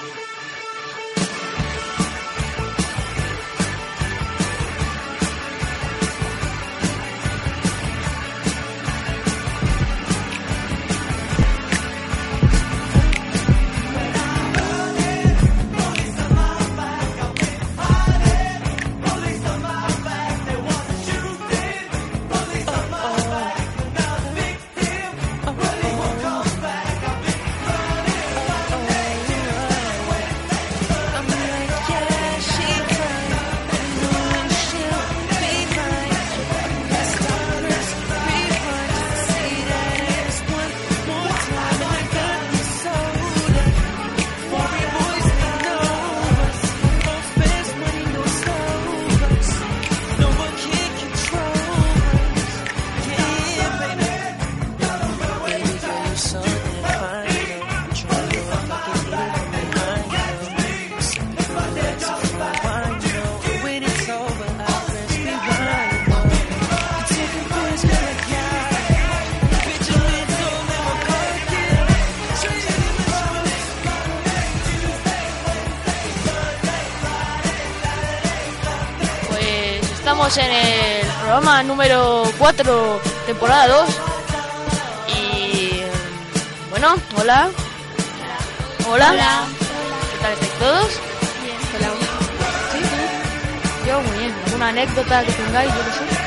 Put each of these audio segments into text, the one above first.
Pues número 4, temporada 2. Y bueno, hola. Hola. Hola. ¿Qué tal estáis todos? Hola. Sí. Yo muy bien. ¿Alguna anécdota que tengáis? Yo qué sé.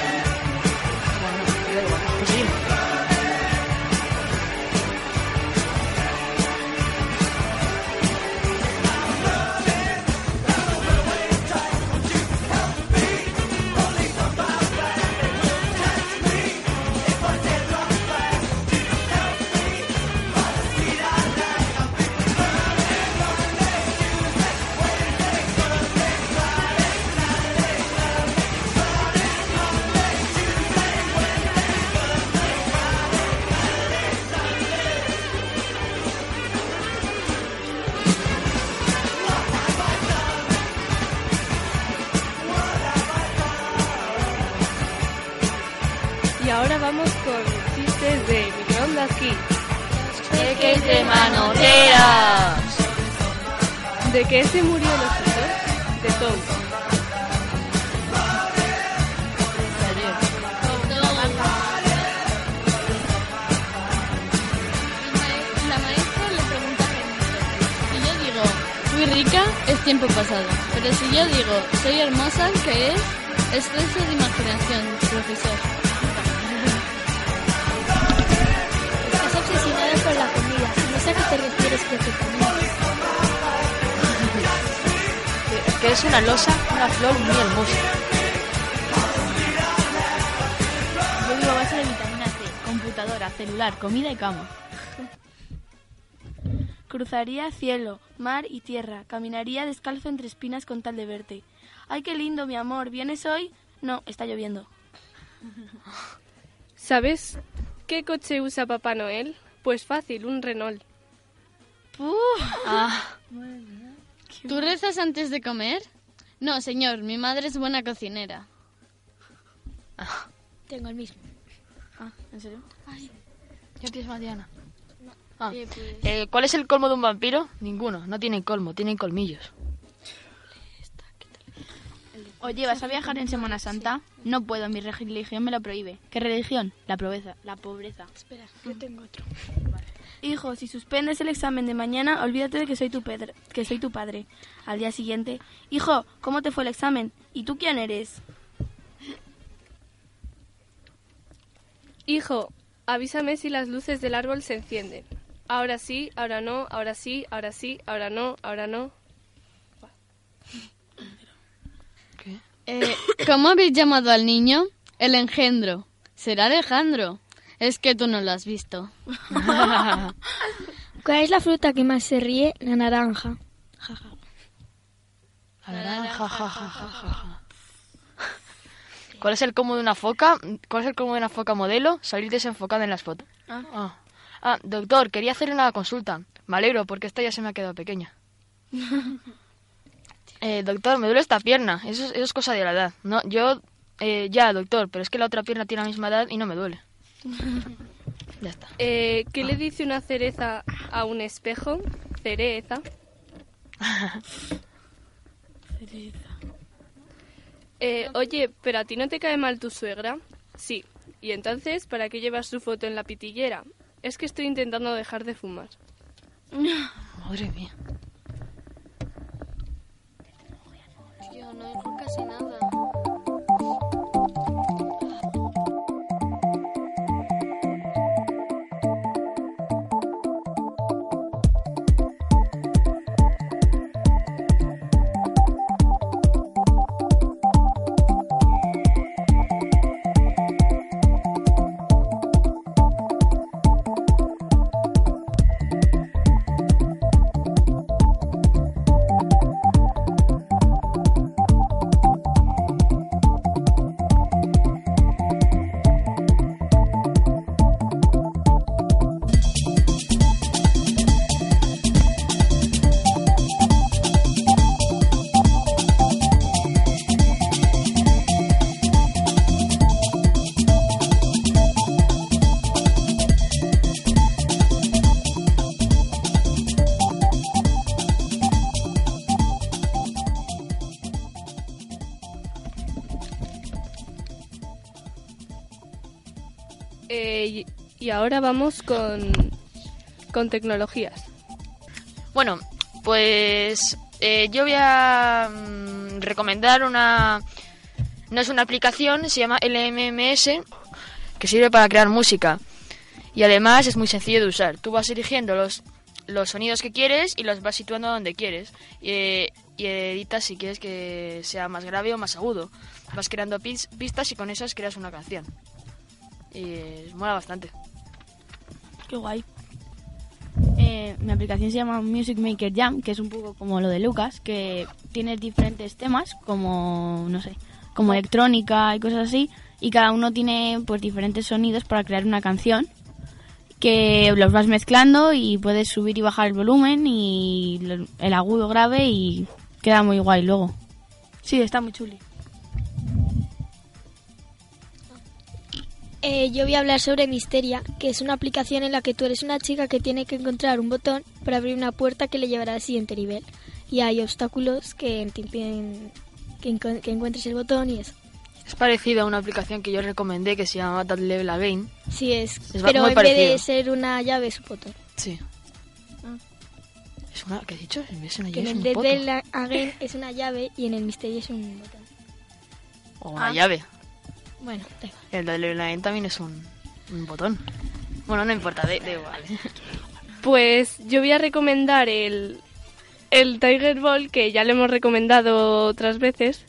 ¿De qué se murió el escritor? De fui rica, es tiempo pasado. Pero si yo digo, soy hermosa, ¿qué una losa, una flor muy hermosa. Yo digo a base de vitamina C, computadora, celular, comida y cama. Cruzaría cielo, mar y tierra, caminaría descalzo entre espinas con tal de verte. ¡Ay, qué lindo, mi amor! ¿Vienes hoy? No, está lloviendo. ¿Sabes qué coche usa Papá Noel? Pues fácil, un Renault. Ah, ¿Tú rezas antes de comer? No, señor, mi madre es buena cocinera. Tengo el mismo. ah, ¿en serio? ¿Ya tienes más, Diana? Ah, Eh, pues, eh, ¿Cuál es el colmo de un vampiro? Ninguno, no tienen colmo, tienen colmillos. Oye, ¿vas a viajar en Semana Santa? No puedo, mi religión me lo prohíbe. ¿Qué religión? La pobreza. La pobreza. Espera, yo tengo otro. Hijo, si suspendes el examen de mañana, olvídate de que soy tu, pedre- que soy tu padre. Al día siguiente, hijo, ¿cómo te fue el examen? ¿Y tú quién eres? Hijo, avísame si las luces del árbol se encienden. Ahora sí, ahora no, ahora sí, ahora sí, ahora no, ahora no. Eh, ¿Cómo habéis llamado al niño? El engendro. Será Alejandro. Es que tú no lo has visto. ¿Cuál es la fruta que más se ríe? La naranja. La naranja, ja, ja, ja, ja, ja. ¿Cuál es el colmo de una foca? ¿Cuál es el colmo de una foca modelo? Salir desenfocada en las fotos. Ah. Ah, doctor, quería hacerle una consulta. Me alegro porque esta ya se me ha quedado pequeña. Eh, doctor, me duele esta pierna. Eso es, eso es cosa de la edad. No, yo, eh, ya, doctor, pero es que la otra pierna tiene la misma edad y no me duele. ya está. Eh, ¿Qué le dice una cereza a un espejo? Cereza. Eh, oye, ¿pero a ti no te cae mal tu suegra? Sí. ¿Y entonces para qué llevas su foto en la pitillera? Es que estoy intentando dejar de fumar. Madre mía. Tío, no dijo casi nada. Ahora vamos con, con tecnologías. Bueno, pues eh, yo voy a mm, recomendar una... No es una aplicación, se llama LMMS, que sirve para crear música. Y además es muy sencillo de usar. Tú vas eligiendo los, los sonidos que quieres y los vas situando donde quieres. Y, y editas si quieres que sea más grave o más agudo. Vas creando pis- pistas y con esas creas una canción. Y mola bastante. Guay. Eh, mi aplicación se llama Music Maker Jam, que es un poco como lo de Lucas, que tiene diferentes temas, como, no sé, como electrónica y cosas así, y cada uno tiene pues diferentes sonidos para crear una canción, que los vas mezclando y puedes subir y bajar el volumen y el agudo grave y queda muy guay luego. Sí, está muy chuli. Eh, yo voy a hablar sobre Misteria, que es una aplicación en la que tú eres una chica que tiene que encontrar un botón para abrir una puerta que le llevará al siguiente nivel. Y hay obstáculos que te impiden que, que encuentres el botón y eso. Es parecido a una aplicación que yo recomendé que se llama That Level Again. Sí es, Es pero en vez de parecido. ser una llave es un botón. Sí. Es una... ¿Qué he dicho? Es una Que en llave, es el un Dead Again es una llave y en el Misteria es un botón. O una Ah. llave. Bueno. El That Level Again también es un, un botón. Bueno, no importa, da igual. Pues yo voy a recomendar el, el Tiger Ball, que ya lo hemos recomendado otras veces.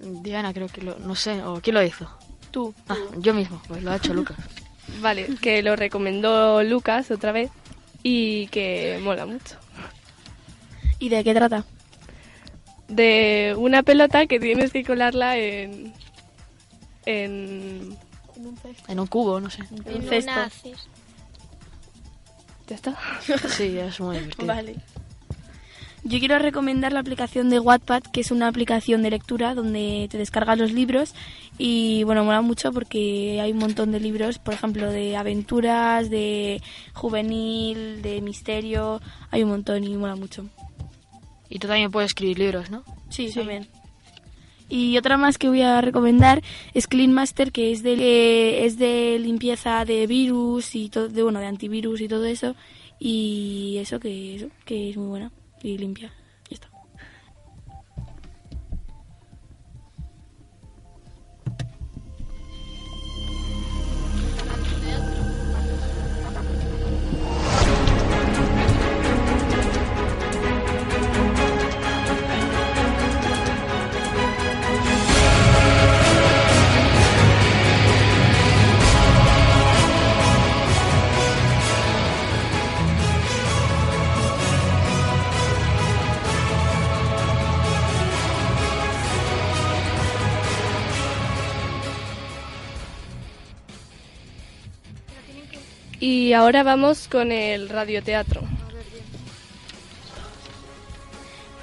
Diana creo que lo... No sé, o ¿quién lo hizo? Tú. Ah, yo mismo, pues lo ha hecho Lucas. Vale, que lo recomendó Lucas otra vez y que mola mucho. ¿Y de qué trata? De una pelota que tienes que colarla en... en... En un cubo, no sé. En cesto. una haces. ¿Ya está? Sí, es muy divertido. Vale. Yo quiero recomendar la aplicación de Wattpad, que es una aplicación de lectura donde te descargas los libros y bueno, mola mucho porque hay un montón de libros, por ejemplo, de aventuras, de juvenil, de misterio, hay un montón y mola mucho. Y tú también puedes escribir libros, ¿no? Sí, también. Y otra más que voy a recomendar es Clean Master, que es de, que es de limpieza de virus y todo, de bueno, de antivirus y todo eso. Y eso que eso, que es muy buena y limpia. Y ahora vamos con el radioteatro.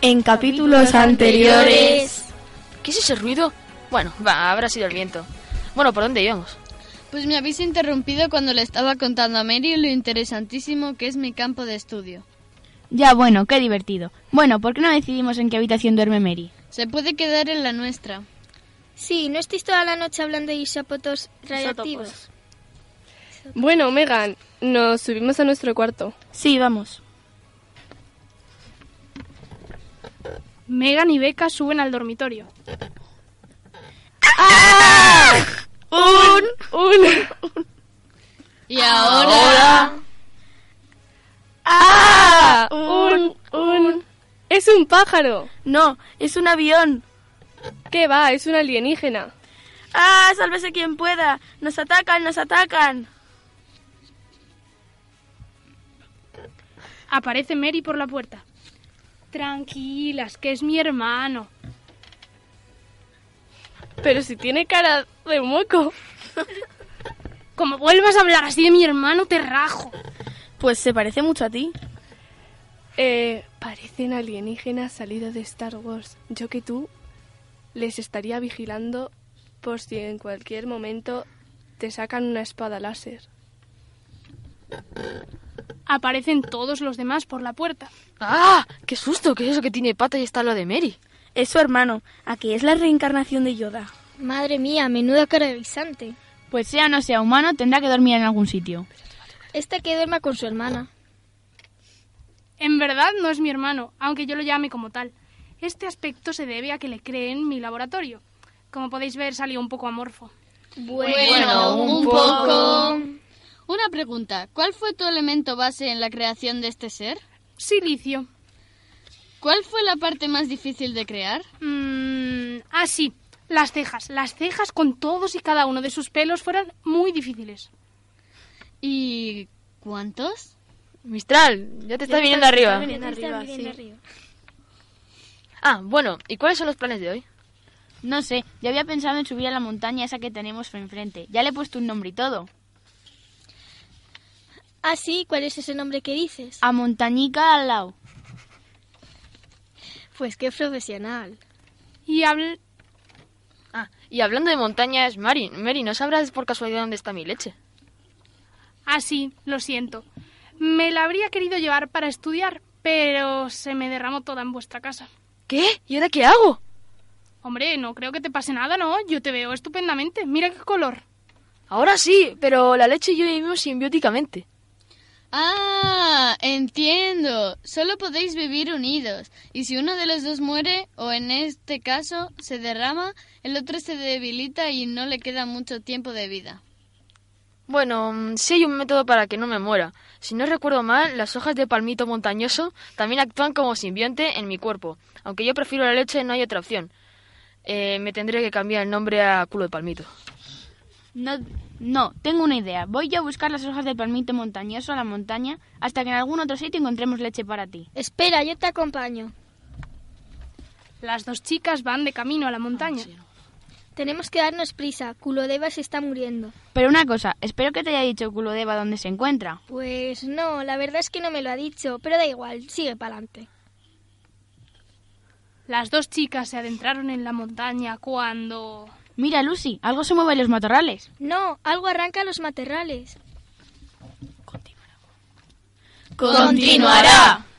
En capítulos anteriores. ¿Qué es ese ruido? Bueno, va, habrá sido el viento. Bueno, ¿por dónde íbamos? Pues me habéis interrumpido cuando le estaba contando a Mary lo interesantísimo que es mi campo de estudio. Ya, bueno, qué divertido. Bueno, ¿por qué no decidimos en qué habitación duerme Mary? Se puede quedar en la nuestra. Sí, ¿no estáis toda la noche hablando de isópotos radioactivos? Bueno, Megan, nos subimos a nuestro cuarto. Sí, vamos. Megan y Becca suben al dormitorio. Un, un, Y ahora... ¡Ah! Un, un. Es un pájaro. No, es un avión. ¿Qué va? Es un alienígena. ¡Ah! ¡Sálvese quien pueda! ¡Nos atacan, nos atacan! Aparece Mary por la puerta. Tranquilas, que es mi hermano. Pero si tiene cara de moco. Como vuelvas a hablar así de mi hermano, te rajo. Pues se parece mucho a ti. Eh, parecen alienígenas salidos de Star Wars. Yo que tú les estaría vigilando por si en cualquier momento te sacan una espada láser. Aparecen todos los demás por la puerta. ¡Ah! ¡Qué susto! ¿Qué es eso que tiene pata y está lo de Mary? Es su hermano. Aquí es la reencarnación de Yoda. Madre mía, menuda cara de guisante. Pues sea o no sea humano, tendrá que dormir en algún sitio. Este que duerma con su hermana. En verdad no es mi hermano, aunque yo lo llame como tal. Este aspecto se debe a que le creé en mi laboratorio. Como podéis ver, salió un poco amorfo. Bueno, un poco... Una pregunta. ¿Cuál fue tu elemento base en la creación de este ser? Silicio. ¿Cuál fue la parte más difícil de crear? Mm, ah, sí. Las cejas. Las cejas con todos y cada uno de sus pelos fueron muy difíciles. ¿Y cuántos? Mistral, ya te estás viniendo arriba. viniendo arriba, Está viniendo sí. arriba. Ah, bueno, ¿y cuáles son los planes de hoy? No sé, yo había pensado en subir a la montaña esa que tenemos enfrente. Ya le he puesto un nombre y todo. Ah, sí, ¿cuál es ese nombre que dices? A montañica al lado. Pues qué profesional. Y habl... Ah, y hablando de montañas, Mary, Mary, ¿no sabrás por casualidad dónde está mi leche? Ah, sí, lo siento. Me la habría querido llevar para estudiar, pero se me derramó toda en vuestra casa. ¿Qué? ¿Y ahora qué hago? Hombre, no creo que te pase nada, ¿no? Yo te veo estupendamente. Mira qué color. Ahora sí, pero la leche y yo vivimos simbióticamente. Ah, entiendo. Solo podéis vivir unidos. Y si uno de los dos muere, o en este caso se derrama, el otro se debilita y no le queda mucho tiempo de vida. Bueno, mm, sí hay un método para que no me muera. Si no recuerdo mal, las hojas de palmito montañoso también actúan como simbionte en mi cuerpo. Aunque yo prefiero la leche, no hay otra opción. Eh, me tendré que cambiar el nombre a culo de palmito. No, no, tengo una idea. Voy yo a buscar las hojas del palmito montañoso a la montaña hasta que en algún otro sitio encontremos leche para ti. Espera, yo te acompaño. Las dos chicas van de camino a la montaña. Tenemos que darnos prisa. Culodeva se está muriendo. Pero una cosa, espero que te haya dicho Culodeva dónde se encuentra. Pues no, la verdad es que no me lo ha dicho, pero da igual, sigue para adelante. Las dos chicas se adentraron en la montaña cuando... Mira, Lucy, algo se mueve en los matorrales. No, algo arranca los matorrales. Continuará. Police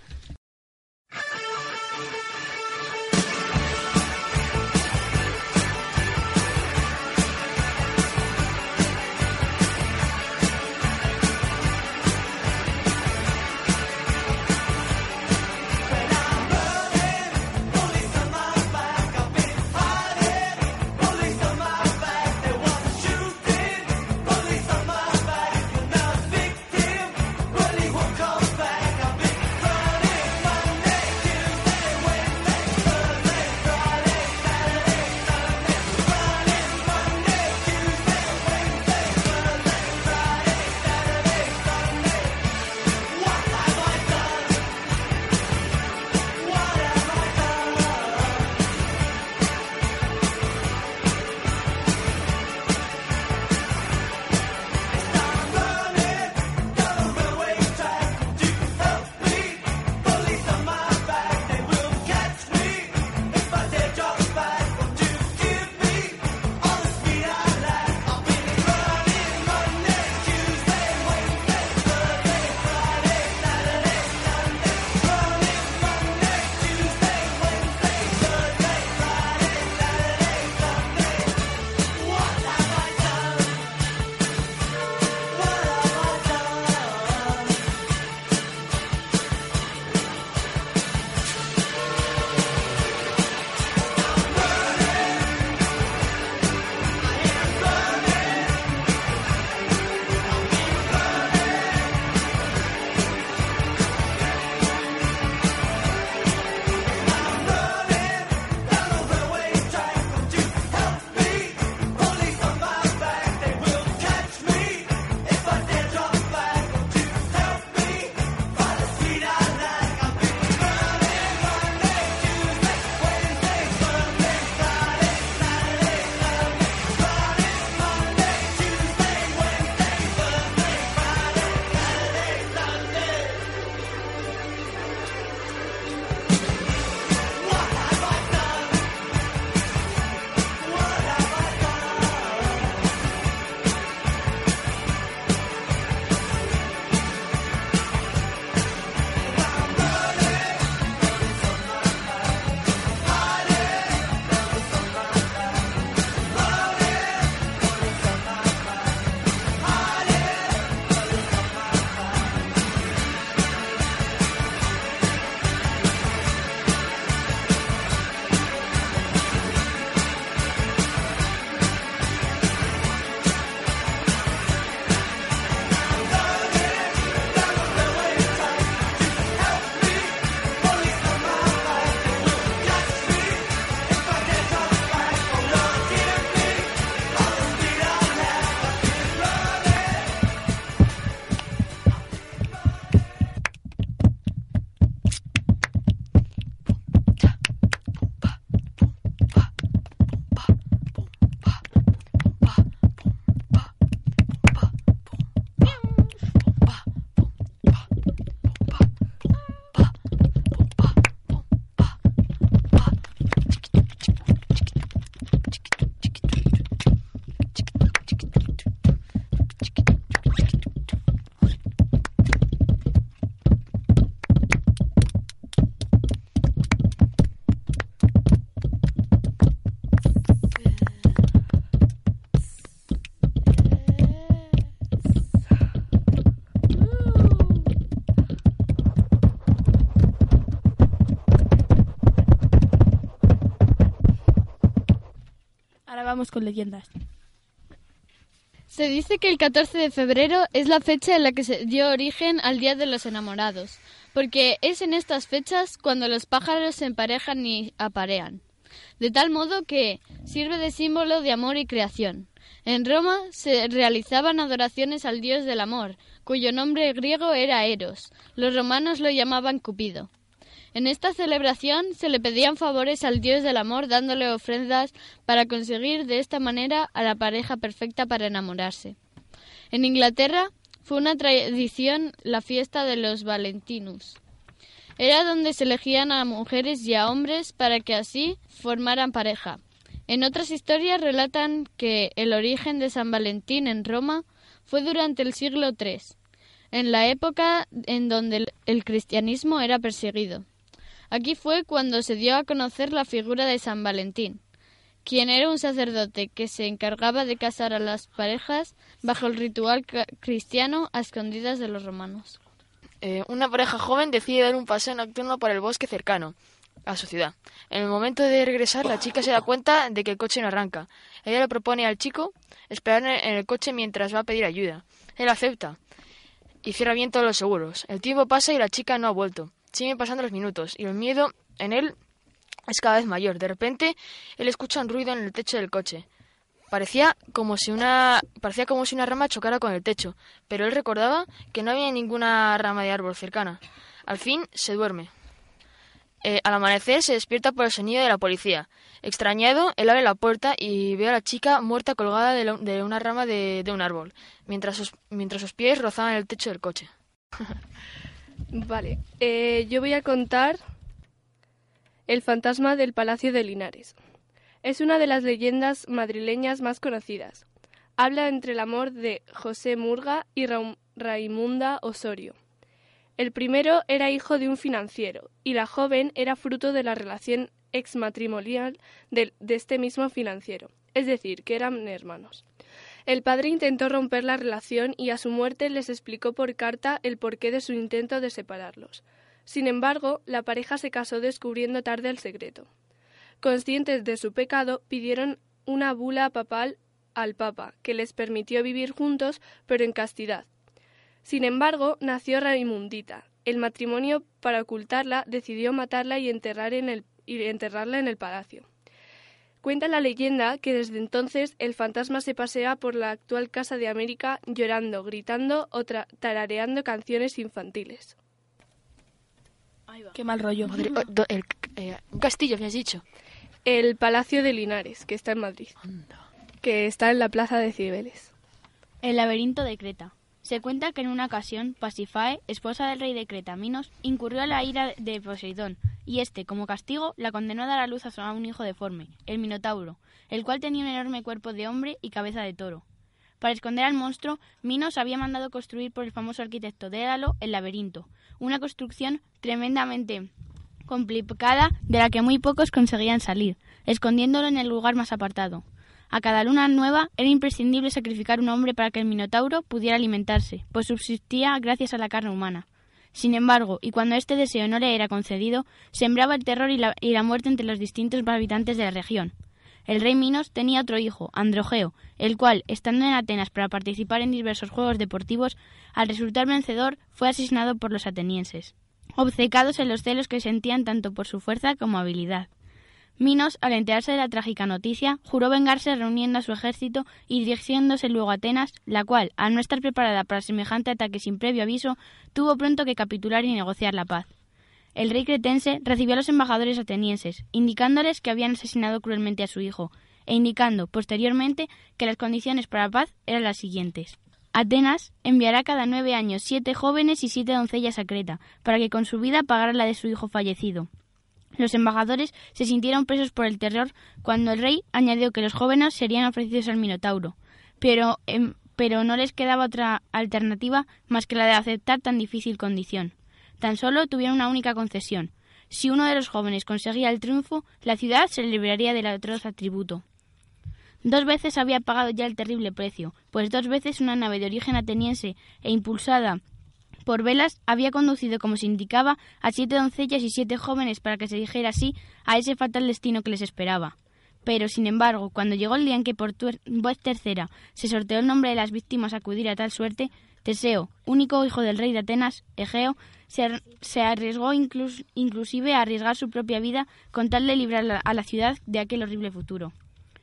con leyendas. Se dice que el 14 de febrero es la fecha en la que se dio origen al Día de los Enamorados, porque es en estas fechas cuando los pájaros se emparejan y aparean, de tal modo que sirve de símbolo de amor y creación. En Roma se realizaban adoraciones al dios del amor, cuyo nombre griego era Eros. Los romanos lo llamaban Cupido. En esta celebración se le pedían favores al dios del amor dándole ofrendas para conseguir de esta manera a la pareja perfecta para enamorarse. En Inglaterra fue una tradición la fiesta de los Valentinus. Era donde se elegían a mujeres y a hombres para que así formaran pareja. En otras historias relatan que el origen de San Valentín en Roma fue durante el siglo III, en la época en donde el cristianismo era perseguido. Aquí fue cuando se dio a conocer la figura de San Valentín, quien era un sacerdote que se encargaba de casar a las parejas bajo el ritual cristiano a escondidas de los romanos. Eh, una pareja joven decide dar un paseo nocturno por el bosque cercano a su ciudad. En el momento de regresar, la chica se da cuenta de que el coche no arranca. Ella le propone al chico esperar en el coche mientras va a pedir ayuda. Él acepta y cierra bien todos los seguros. El tiempo pasa y la chica no ha vuelto. Siguen pasando los minutos y el miedo en él es cada vez mayor. De repente, él escucha un ruido en el techo del coche. Parecía como si una parecía como si una rama chocara con el techo, pero él recordaba que no había ninguna rama de árbol cercana. Al fin se duerme. Eh, al amanecer se despierta por el sonido de la policía. Extrañado, él abre la puerta y ve a la chica muerta colgada de, una rama de, un árbol, mientras sus, mientras sus pies rozaban el techo del coche. Vale, eh, yo voy a contar El fantasma del Palacio de Linares. Es una de las leyendas madrileñas más conocidas. Habla entre el amor de José Murga y Raimunda Osorio. El primero era hijo de un financiero y la joven era fruto de la relación exmatrimonial de este mismo financiero, es decir, que eran hermanos. El padre intentó romper la relación y a su muerte les explicó por carta el porqué de su intento de separarlos. Sin embargo, la pareja se casó descubriendo tarde el secreto. Conscientes de su pecado, pidieron una bula papal al Papa, que les permitió vivir juntos, pero en castidad. Sin embargo, nació Raimundita. El matrimonio, para ocultarla, decidió matarla y, y enterrarla en el palacio. Cuenta la leyenda que desde entonces el fantasma se pasea por la actual Casa de América llorando, gritando o tarareando canciones infantiles. Qué mal rollo. Eh, un castillo, me has dicho. El Palacio de Linares, que está en Madrid. Que está en la Plaza de Cibeles. El laberinto de Creta. Se cuenta que en una ocasión Pasifae, esposa del rey de Creta, Minos, incurrió a la ira de Poseidón, y éste, como castigo, la condenó a dar a luz a un hijo deforme, el Minotauro, el cual tenía un enorme cuerpo de hombre y cabeza de toro. Para esconder al monstruo, Minos había mandado construir por el famoso arquitecto Dédalo el laberinto, una construcción tremendamente complicada de la que muy pocos conseguían salir, escondiéndolo en el lugar más apartado. A cada luna nueva era imprescindible sacrificar un hombre para que el Minotauro pudiera alimentarse, pues subsistía gracias a la carne humana. Sin embargo, y cuando este deseo no le era concedido, sembraba el terror y la, y la muerte entre los distintos habitantes de la región. El rey Minos tenía otro hijo, Androgeo, el cual, estando en Atenas para participar en diversos juegos deportivos, al resultar vencedor fue asesinado por los atenienses, obcecados en los celos que sentían tanto por su fuerza como habilidad. Minos, al enterarse de la trágica noticia, juró vengarse reuniendo a su ejército y dirigiéndose luego a Atenas, la cual, al no estar preparada para semejante ataque sin previo aviso, tuvo pronto que capitular y negociar la paz. El rey cretense recibió a los embajadores atenienses, indicándoles que habían asesinado cruelmente a su hijo, e indicando, posteriormente, que las condiciones para la paz eran las siguientes. Atenas enviará cada nueve años siete jóvenes y siete doncellas a Creta, para que con su vida pagara la de su hijo fallecido, los embajadores se sintieron presos por el terror cuando el rey añadió que los jóvenes serían ofrecidos al Minotauro, pero, em, pero no les quedaba otra alternativa más que la de aceptar tan difícil condición. Tan solo tuvieron una única concesión. Si uno de los jóvenes conseguía el triunfo, la ciudad se libraría del atroz atributo. Dos veces había pagado ya el terrible precio, pues dos veces una nave de origen ateniense e impulsada por velas había conducido, como se indicaba, a siete doncellas y siete jóvenes para que se dijera así a ese fatal destino que les esperaba. Pero, sin embargo, cuando llegó el día en que por voz tercera se sorteó el nombre de las víctimas a acudir a tal suerte, Teseo, único hijo del rey de Atenas, Egeo, se, arriesgó inclusive a arriesgar su propia vida con tal de librar a la ciudad de aquel horrible futuro.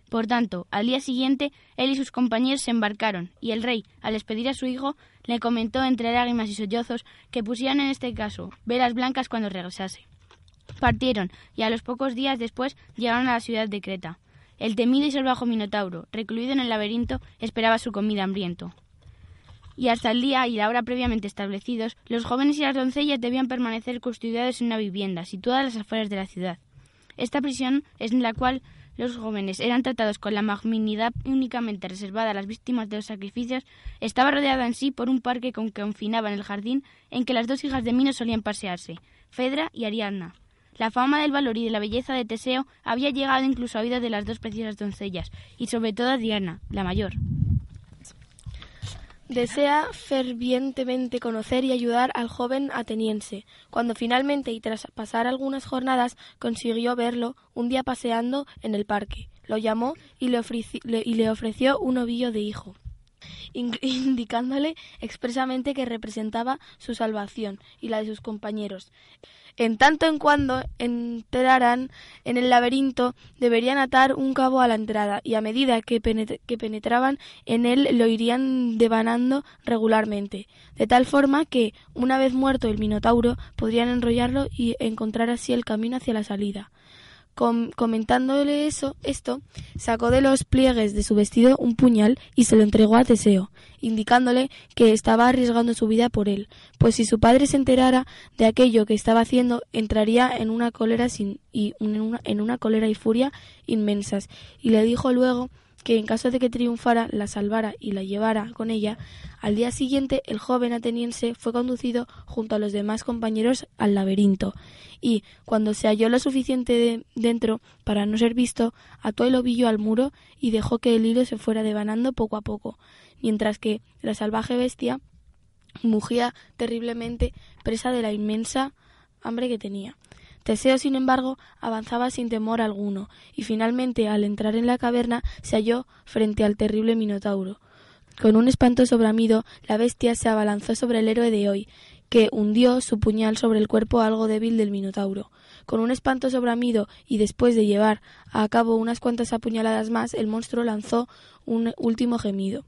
Por tanto, al día siguiente, él y sus compañeros se embarcaron, y el rey, al despedir a su hijo, le comentó entre lágrimas y sollozos que pusieran en este caso velas blancas cuando regresase. Partieron, y a los pocos días después llegaron a la ciudad de Creta. El temido y salvaje Minotauro, recluido en el laberinto, esperaba su comida hambriento. Y hasta el día y la hora previamente establecidos, los jóvenes y las doncellas debían permanecer custodiados en una vivienda situada a las afueras de la ciudad. Esta prisión es en la cual los jóvenes eran tratados con la magnanimidad únicamente reservada a las víctimas de los sacrificios, estaba rodeada en sí por un parque con que confinaba el jardín en que las dos hijas de Minos solían pasearse, Fedra y Ariadna. La fama del valor y de la belleza de Teseo había llegado incluso a vida de las dos preciosas doncellas, y sobre todo a Diana, la mayor. Desea fervientemente conocer y ayudar al joven ateniense. Cuando finalmente y tras pasar algunas jornadas consiguió verlo un día paseando en el parque, lo llamó y le, y le ofreció un ovillo de hijo indicándole expresamente que representaba su salvación y la de sus compañeros. En tanto en cuando entraran en el laberinto, deberían atar un cabo a la entrada, y a medida que, que penetraban en él lo irían devanando regularmente, de tal forma que, una vez muerto el Minotauro, podrían enrollarlo y encontrar así el camino hacia la salida comentándole eso, esto, sacó de los pliegues de su vestido un puñal y se lo entregó a Teseo, indicándole que estaba arriesgando su vida por él, pues si su padre se enterara de aquello que estaba haciendo, entraría en una cólera sin, y en una cólera y furia inmensas, y le dijo luego que en caso de que triunfara la salvara y la llevara con ella, al día siguiente el joven ateniense fue conducido junto a los demás compañeros al laberinto, y, cuando se halló lo suficiente dentro para no ser visto, ató el ovillo al muro y dejó que el hilo se fuera devanando poco a poco, mientras que la salvaje bestia mugía terriblemente presa de la inmensa hambre que tenía. Teseo, sin embargo, avanzaba sin temor alguno, y finalmente, al entrar en la caverna, se halló frente al terrible Minotauro. Con un espantoso bramido, la bestia se abalanzó sobre el héroe de hoy, que hundió su puñal sobre el cuerpo algo débil del Minotauro. Con un espantoso bramido y después de llevar a cabo unas cuantas apuñaladas más, el monstruo lanzó un último gemido.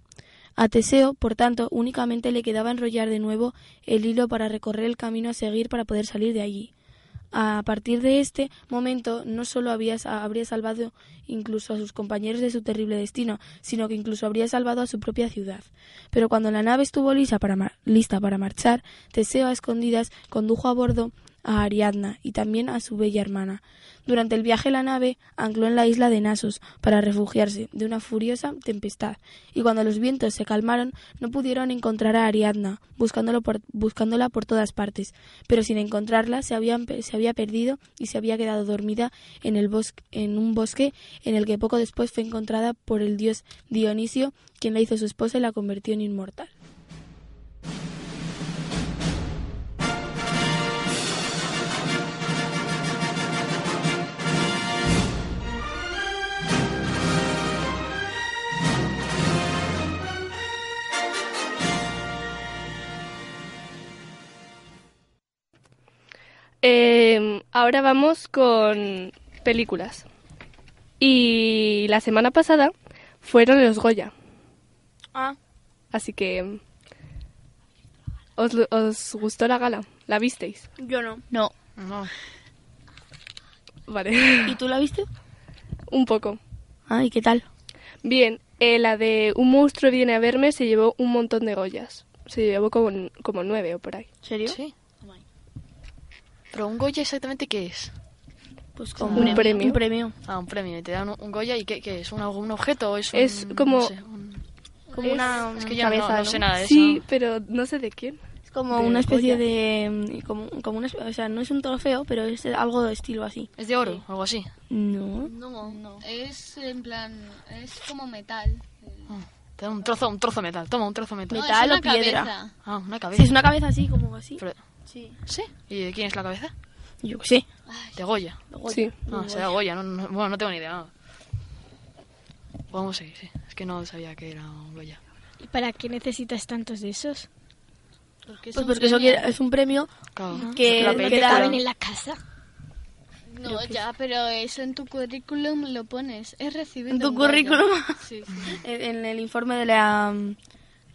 A Teseo, por tanto, únicamente le quedaba enrollar de nuevo el hilo para recorrer el camino a seguir para poder salir de allí. A partir de este momento no solo había, habría salvado incluso a sus compañeros de su terrible destino, sino que incluso habría salvado a su propia ciudad. Pero cuando la nave estuvo lista para, lista para marchar, Teseo a escondidas condujo a bordo a Ariadna y también a su bella hermana. Durante el viaje la nave ancló en la isla de Nasos para refugiarse de una furiosa tempestad, y cuando los vientos se calmaron no pudieron encontrar a Ariadna, buscándola por todas partes, pero sin encontrarla se, se había perdido y se había quedado dormida en, el bosque, en un bosque en el que poco después fue encontrada por el dios Dionisio, quien la hizo su esposa y la convirtió en inmortal. Em, ahora vamos con películas. Y la semana pasada fueron los Goya. Ah. Así que... ¿Os, ¿Os gustó la gala? ¿La visteis? Yo no. No. No. Vale. ¿Y tú la viste? Un poco. Ah, ¿y qué tal? Bien, eh, la de Un monstruo viene a verme se llevó un montón de Goyas. Se llevó como, como nueve o por ahí. ¿Serio? Sí. ¿Pero un Goya exactamente qué es? Pues como un premio. Un premio. Ah, un premio. ¿Te dan un, Goya y qué, es? ¿Un, un objeto o es un, Es como... no sé, un- Como Es- una Es que yo cabeza, no, no sé nada de Sí, eso. pero no sé de quién. Es como de una especie Goya. de... mm, Como, como una, o sea, no es un trofeo, pero es algo de estilo así. ¿Es de oro o algo así? No. No, no. Es en plan. Es como metal. Te dan un trozo, un trozo de metal. Toma, un trozo de metal. No, Metal es o una piedra. cabeza. Ah, una Sí, cabeza. es una cabeza así, como así. Pero- Sí. ¿Sí? ¿Y de quién es la cabeza? Yo qué sé. De Goya. Goya. Sí. Ah, será Goya. No, no- bueno, no tengo ni idea. Vamos a seguir, sí. Es que no sabía que era un Goya. ¿Y para qué necesitas tantos de esos? Porque Pues porque eso es un premio Claro. que, La que da- ¿Caben en la casa? No, ya, pero eso en tu currículum lo pones. Es recibido en tu currículum, Sí, sí. en, en el informe de la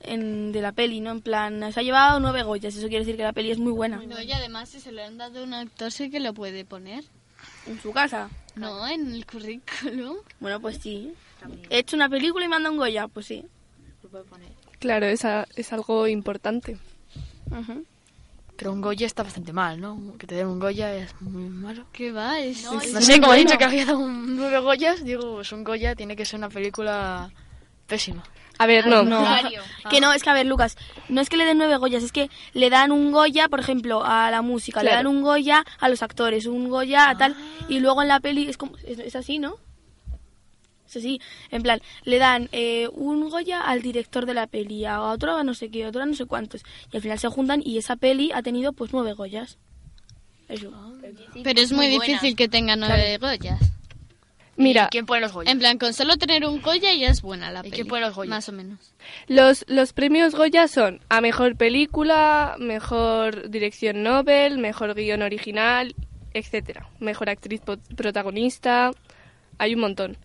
en- de la peli, ¿no? En plan, se ha llevado nueve Goyas, eso quiere decir que la peli es muy buena. No, y además si se lo han dado a un actor sí que lo puede poner. En su casa. No, en el currículum. Bueno, pues sí. He hecho una película y me han dado un Goya, pues sí. Claro, es, a- es algo importante. Pero un Goya está bastante mal, ¿no? Que te den un Goya es muy malo. ¿Qué va? Es, No, es- sé, como he dicho que había dado un nueve Goyas, digo, pues un Goya tiene que ser una película pésima. A ver, no. No. Que no, es que a ver, Lucas, no es que le den nueve Goyas, es que le dan un Goya, por ejemplo, a la música, le dan un Goya a los actores, un Goya a tal, y luego en la peli es como, es, es así, ¿no? Es así, en plan, le dan eh, un Goya al director de la peli, a otro a no sé qué, a otro a no sé cuántos, y al final se juntan y esa peli ha tenido pues nueve Goyas. Eso. Pero es muy difícil que tenga nueve Goyas. Mira, ¿Y quién pone los Goya? En plan, con solo tener un Goya ya es buena la ¿Y peli. quién pone los Goya? Más o menos. los, los premios Goya son a mejor película, mejor dirección Nobel, mejor guion original, etcétera. Mejor actriz protagonista, hay un montón.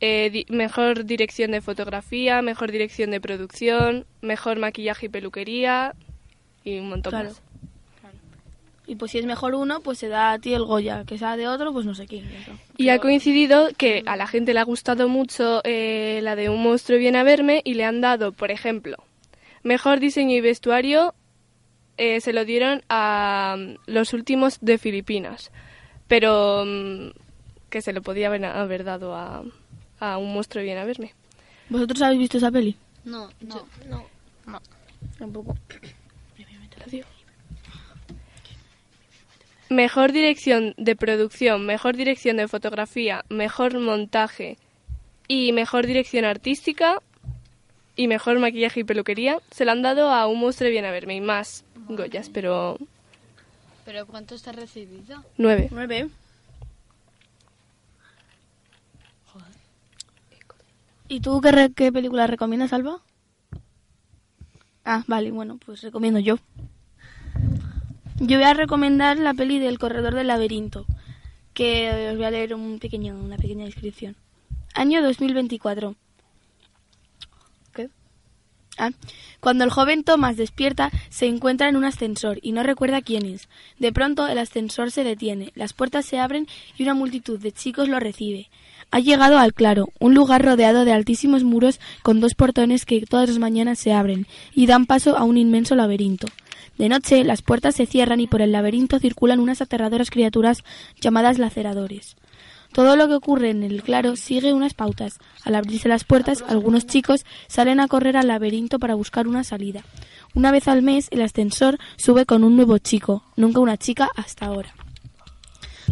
Eh, di- mejor dirección de fotografía, mejor dirección de producción, mejor maquillaje y peluquería y un montón Claro. más. Y pues si es mejor uno, pues se da a ti el Goya, que sea de otro, pues no sé quién. eso. Y ha coincidido que a la gente le ha gustado mucho eh, la de Un monstruo viene a verme y le han dado, por ejemplo, mejor diseño y vestuario eh, se lo dieron a mm, los últimos de Filipinas, pero mm, que se lo podía haber, haber dado a, a Un monstruo viene a verme. ¿Vosotros habéis visto esa peli? No, no. Tampoco. Te lo digo. Mejor dirección de producción, mejor dirección de fotografía, mejor montaje y mejor dirección artística y mejor maquillaje y peluquería se la han dado a un monstruo viene a verme y más Goyas, pero ¿Pero cuánto está recibido? nueve. Nueve. ¿Y tú qué, re- qué película recomiendas, Alba? Ah, vale, bueno, pues recomiendo yo. Yo voy a recomendar la peli del Corredor del Laberinto, que os voy a leer un pequeño, una pequeña descripción. Año 2024. ¿Qué? Ah, cuando el joven Thomas despierta, se encuentra en un ascensor y no recuerda quién es. De pronto, el ascensor se detiene, las puertas se abren y una multitud de chicos lo recibe. Ha llegado al claro, un lugar rodeado de altísimos muros con dos portones que todas las mañanas se abren y dan paso a un inmenso laberinto. De noche, las puertas se cierran y por el laberinto circulan unas aterradoras criaturas llamadas laceradores. Todo lo que ocurre en el claro sigue unas pautas. Al abrirse las puertas, algunos chicos salen a correr al laberinto para buscar una salida. Una vez al mes, el ascensor sube con un nuevo chico, nunca una chica hasta ahora.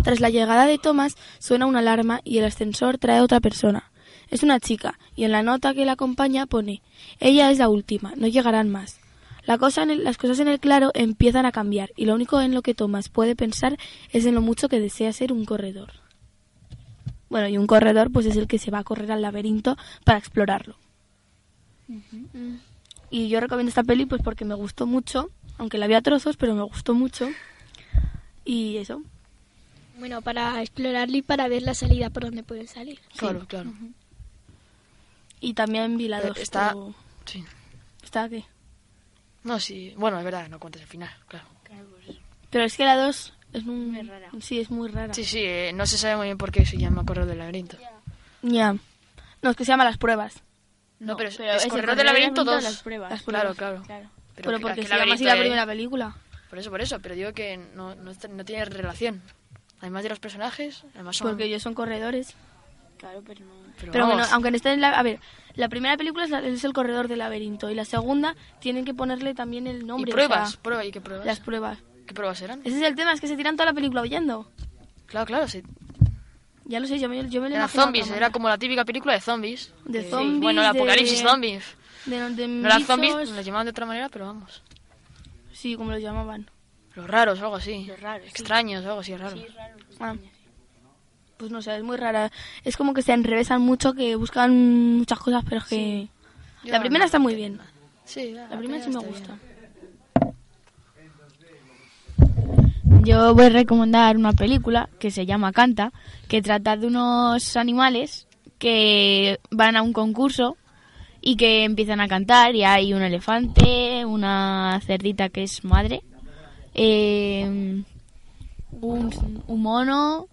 Tras la llegada de Thomas, suena una alarma y el ascensor trae a otra persona. Es una chica, y en la nota que la acompaña pone Ella es la última, no llegarán más. La cosa en el- las cosas en el claro empiezan a cambiar, y lo único en lo que Thomas puede pensar es en lo mucho que desea ser un corredor. Bueno, y un corredor pues es el que se va a correr al laberinto para explorarlo. Y yo recomiendo esta peli pues porque me gustó mucho, aunque la vi a trozos, pero me gustó mucho. Y eso. Bueno, para explorarlo y para ver la salida por donde pueden salir. Claro, claro. Y también vi la Eh, 2. está- pero- Sí. ¿Está qué? No, sí. Bueno, es verdad, no cuentas el final, claro. Pero es que la 2 es muy rara. Sí, es muy rara. Sí, sí, eh, no se sabe muy bien por qué se llama Correo del Laberinto. Ya. No, es que se llama Las Pruebas. No, pero, es, pero es es Correo del Laberinto Laberinto 2. Las Pruebas. Las Claro, Pruebas, claro. Pero, que- porque que se llama así la primera película. Por eso, por eso, pero digo que no, no, no tiene relación. Además de los personajes, además son... Porque ellos son corredores. Claro, pero no. Pero, Pero bueno, aunque no esté en la... A ver, la primera película es, la- es el corredor del laberinto y la segunda tienen que ponerle también el ¿Y nombre. o pruebas? sea, Prueba, ¿Y qué pruebas? las pruebas. ¿Qué pruebas eran? Ese es el tema, es que se tiran toda la película huyendo. Claro, claro, sí. Ya lo sé, yo me, yo me lo de zombies, era manera. como la típica película de zombies. De Sí, zombies, Bueno, el de- apocalipsis zombies. De, de No eran zombies, los llamaban de otra manera, pero vamos. Sí, como los llamaban. Los raros, algo así. Los raros, sí. Extraños, algo así raro. Ah. Pues no sé, es muy rara. Es como que se enrevesan mucho, que buscan muchas cosas, pero es que... La primera está muy bien. Sí, La primera sí me gusta. bien. Yo voy a recomendar una película que se llama Canta, que trata de unos animales que van a un concurso y que empiezan a cantar y hay un elefante, una cerdita que es madre, eh, un, un mono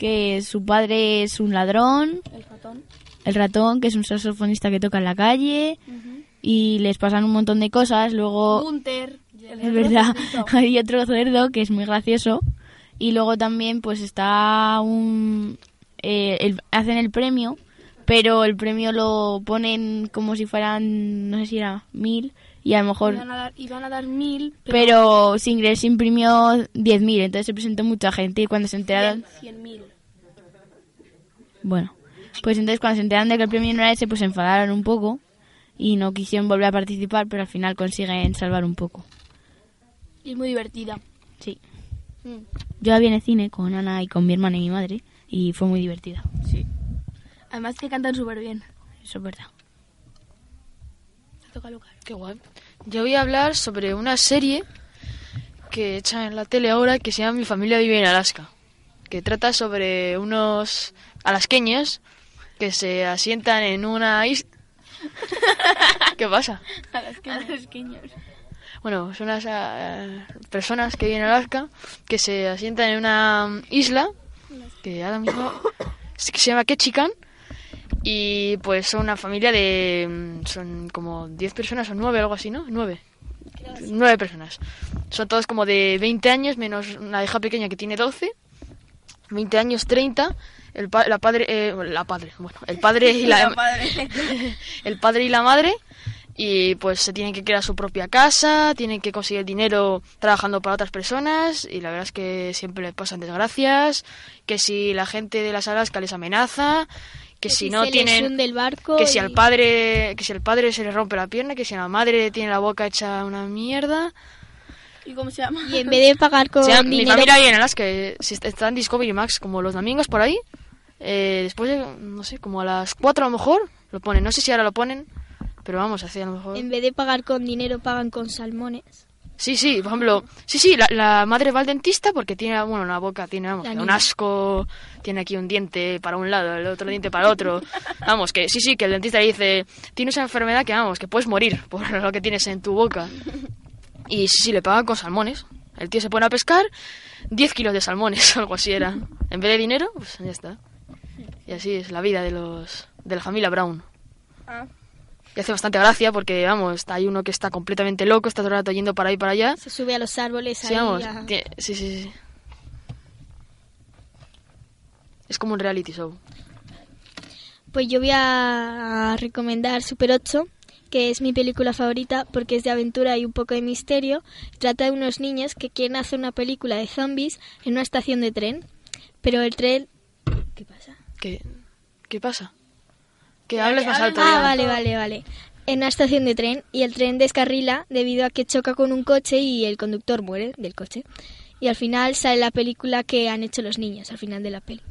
que su padre es un ladrón, El ratón. el ratón que es un saxofonista que toca en la calle y les pasan un montón de cosas, luego Gunter. es verdad. Hay otro cerdo que es muy gracioso. Y luego también pues está un... eh, el- hacen el premio, pero el premio lo ponen como si fueran, no sé si era mil, y a lo mejor... Iban a dar, iban a dar mil, pero... Pero sin querer se imprimió 10.000, entonces se presentó mucha gente y cuando se enteraron... Cien mil. Bueno, pues entonces cuando se enteraron de que el premio no era ese, pues se enfadaron un poco y no quisieron volver a participar, pero al final consiguen salvar un poco. Y es muy divertida. Sí. Yo la vi en el cine con Ana y con mi hermana y mi madre y fue muy divertida. Sí. Además que cantan súper bien. Eso es verdad. Te toca Lucas. Qué guay. Yo voy a hablar sobre una serie que echan en la tele ahora que se llama Mi familia vive en Alaska. Que trata sobre unos alasqueños que se asientan en una isla. ¿Qué pasa? A los queños. Bueno, son unas eh, personas que viven en Alaska que se asientan en una isla que ahora mismo que se llama Ketchikan y pues son una familia de mm, son como 10 personas o 9 algo así, ¿no? 9. 9 personas. Son todos como de 20 años menos una hija pequeña que tiene 12. 20 años 30 el pa- la padre eh, la padre, bueno, el padre y la, el padre y la madre y pues se tienen que crear su propia casa, tienen que conseguir dinero trabajando para otras personas y la verdad es que siempre les pasan desgracias, que si la gente de las Alaska les amenaza, que, si no tienen barco que si al padre que si al padre se le rompe la pierna, que si a la madre tiene la boca hecha una mierda. ¿Y cómo se llama? y en vez de pagar con O sea, mi dinero familia vive en Alaska, eh, si está en Discovery Max como los domingos por ahí. eh, después de, no sé, como a las 4 a lo mejor lo ponen, no sé si ahora lo ponen, pero vamos, así a lo mejor. en vez de pagar con dinero pagan con salmones Sí, sí, por ejemplo, sí, sí, la, la madre va al dentista porque tiene, bueno, la boca tiene, vamos, un asco, tiene aquí un diente para un lado, el otro diente para el otro. Vamos, que sí, sí, que el dentista le dice, tienes una enfermedad que, vamos, que puedes morir por lo que tienes en tu boca. Y sí, sí, le pagan con salmones. El tío se pone a pescar 10 kilos de salmones, algo así era. En vez de dinero, pues ya está. Y así es la vida de los de la familia Brown. Ah. Y hace bastante gracia porque, vamos, hay uno que está completamente loco, está todo el rato yendo para ahí para allá. se sube a los árboles Sí, ahí vamos, a- tie- sí, sí, sí. Es como un reality show. Pues yo voy a recomendar Super 8, que es mi película favorita porque es de aventura y un poco de misterio. Trata de unos niños que quieren hacer una película de zombies en una estación de tren, pero el tren... ¿Qué pasa? ¿Qué, qué pasa? Que hables más alto. Ah, ya. vale, vale, vale. En una estación de tren y el tren descarrila debido a que choca con un coche y el conductor muere del coche. Y al final sale la película que han hecho los niños, al final de la peli.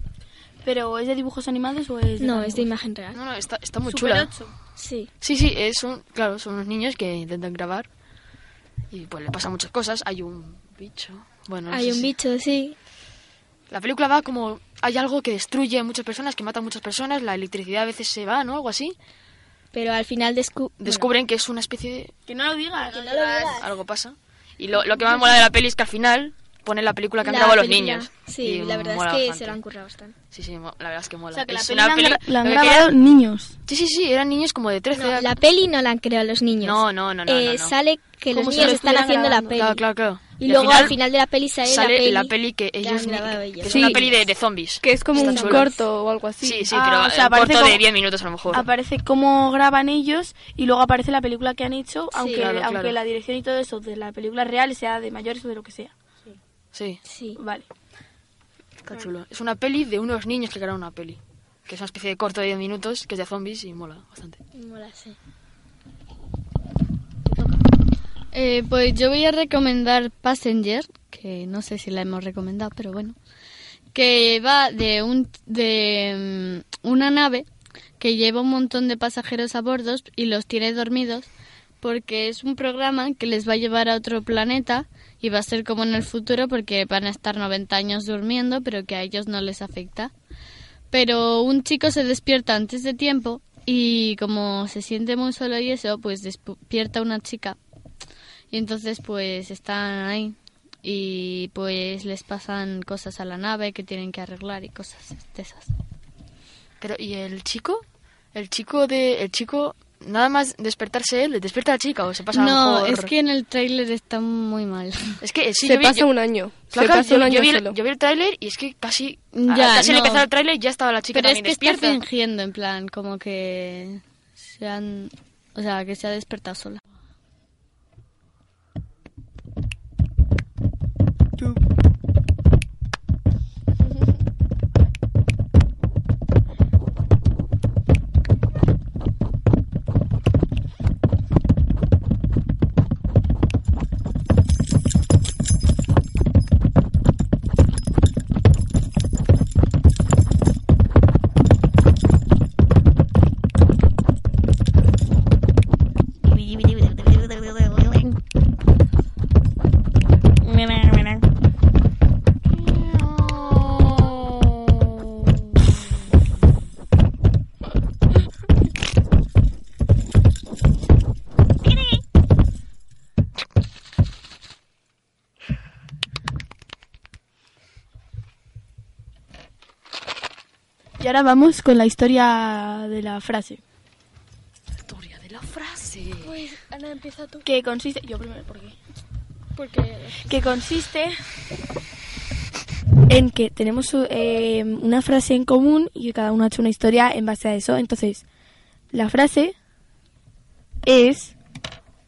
¿Pero es de dibujos animados o es de No, es de imagen real. No, no, está, está muy Super chula. 8. Sí. Sí, sí, es un, claro, son unos niños que intentan grabar y pues le pasan muchas cosas. Hay un bicho. Bueno, no Hay sé un si- bicho, sí. La película va como hay algo que destruye a muchas personas, que mata a muchas personas, la electricidad a veces se va, ¿no? Algo así. Pero al final descu- Descubren que es una especie de Que no lo digas. algo pasa. Y lo, lo que más mola de la peli es que al final ponen la película que han La grabado los película. niños. Sí, Y la verdad es que bastante. se lo han currado bastante. Sí, sí, la verdad es que mola. O sea, que la peli una la han, peli- la han que grabado querían- niños. Sí, sí, sí, eran niños como de 13 No, años. la peli no la han creado los niños. No, no, no, no, Eh, no, no. Sale que los niños están haciendo la grabando. peli. Claro, claro, claro. Y luego al final de la peli sale, sale la, peli la peli que ellos... han grabado que ellos. es Sí. una peli de, de zombies. Que es como Está un chula. corto o algo así. Sí, sí, Ah, pero o sea, un corto aparece como- de 10 minutos a lo mejor. Aparece cómo graban ellos y luego aparece la película que han hecho, aunque, claro, aunque claro. la dirección y todo eso de la película real sea de mayores o de lo que sea. Sí, Sí. Vale. está chulo. Es una peli de unos niños que graban una peli. Que es una especie de corto de 10 minutos, que es de zombies y mola bastante. Mola, sí. Eh, pues yo voy a recomendar Passenger, que no sé si la hemos recomendado, pero bueno. que va de un de mm, una nave que lleva un montón de pasajeros a bordo y los tiene dormidos porque es un programa que les va a llevar a otro planeta y va a ser como en el futuro porque van a estar 90 años durmiendo, pero que a ellos no les afecta. Pero un chico se despierta antes de tiempo y como se siente muy solo y eso, pues despierta una chica. Y entonces pues están ahí y pues les pasan cosas a la nave que tienen que arreglar y cosas de esas. Pero ¿y el chico? El chico de el chico nada más despertarse él, despierta a la chica o se pasa No, es que en el tráiler está muy mal. Es que sí, se yo vi, pasa yo- un año. Se pasa yo, un año yo vi, solo. yo vi el tráiler y es que casi, Ya, casi al no. empezar el tráiler ya estaba la chica Pero es que está fingiendo, en plan, como que se han... O sea, que se ha despertado sola. Ahora vamos con la historia de la frase. Historia de la frase. Pues, Ana, empieza tú. Que consiste... Yo primero, ¿por qué? Porque que consiste en que tenemos eh, una frase en común y que cada uno ha hecho una historia en base a eso. Entonces, la frase es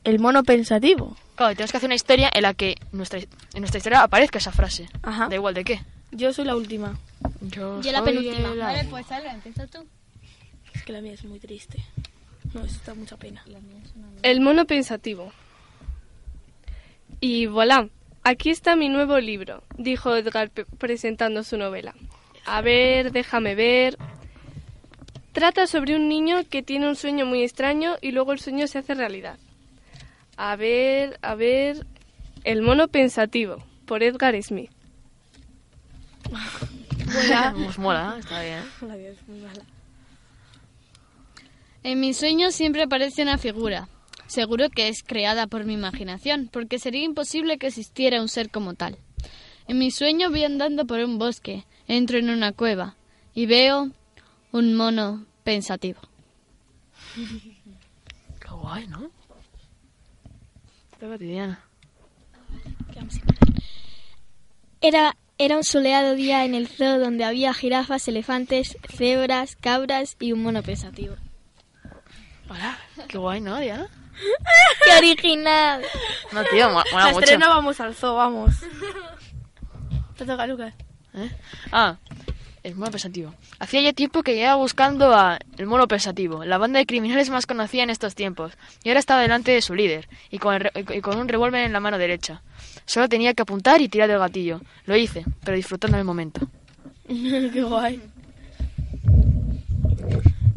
el mono pensativo. Claro, y tenemos que hacer una historia en la que nuestra, en nuestra historia aparezca esa frase. Ajá. Da igual de qué. Yo soy la última. Yo, Yo la penúltima. el- Vale, pues Sara, empieza tú. Es que la mía es muy triste. No, eso da mucha pena. El mono pensativo. Y voilà, aquí está mi nuevo libro, dijo Edgar presentando su novela. A ver, déjame ver. Trata sobre un niño que tiene un sueño muy extraño y luego el sueño se hace realidad. A ver, a ver. El mono pensativo, por Edgar Smith. Pues mola, está bien. En mis sueños siempre aparece una figura. Seguro que es creada por mi imaginación, porque sería imposible que existiera un ser como tal. En mi sueño voy andando por un bosque, entro en una cueva y veo un mono pensativo. Qué guay, ¿no? Está cotidiana. Era, era un soleado día en el zoo donde había jirafas, elefantes, cebras, cabras y un mono pensativo. Hola, qué guay, ¿no, Diana? ¡Qué original! No, tío, mo- mola la mucho. estrena vamos al zoo, vamos. Te toca, Lucas. ¿Eh? Ah, el mono pensativo. Hacía ya tiempo que llevaba buscando a el mono pensativo, la banda de criminales más conocida en estos tiempos, y ahora estaba delante de su líder, y con, el re- y con un revólver en la mano derecha. Solo tenía que apuntar y tirar del gatillo. Lo hice, pero disfrutando del momento. Qué guay.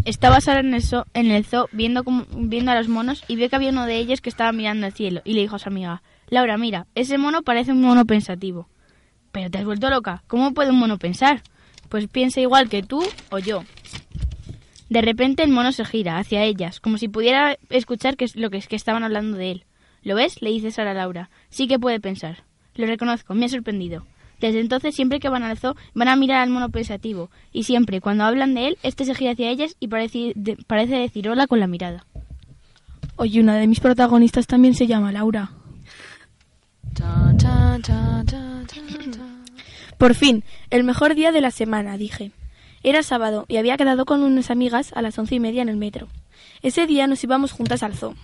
Estaba Sara en el, zoo, en el zoo viendo, viendo a los monos y vio que había uno de ellos que estaba mirando al cielo y le dijo a su amiga, Laura, mira, ese mono parece un mono pensativo. Pero te has vuelto loca, ¿cómo puede un mono pensar? Pues piensa igual que tú o yo. De repente el mono se gira hacia ellas, como si pudiera escuchar que es lo que, es que estaban hablando de él. ¿Lo ves? le dice Sara a Laura. Sí que puede pensar. Lo reconozco, me ha sorprendido. Desde entonces, siempre que van al zoo, van a mirar al mono pensativo. Y siempre, cuando hablan de él, este se gira hacia ellas y parece, de- parece decir hola con la mirada. Oye, una de mis protagonistas también se llama Laura. Por fin, el mejor día de la semana, dije. Era sábado y había quedado con unas amigas a las once y media en el metro. Ese día nos íbamos juntas al zoo.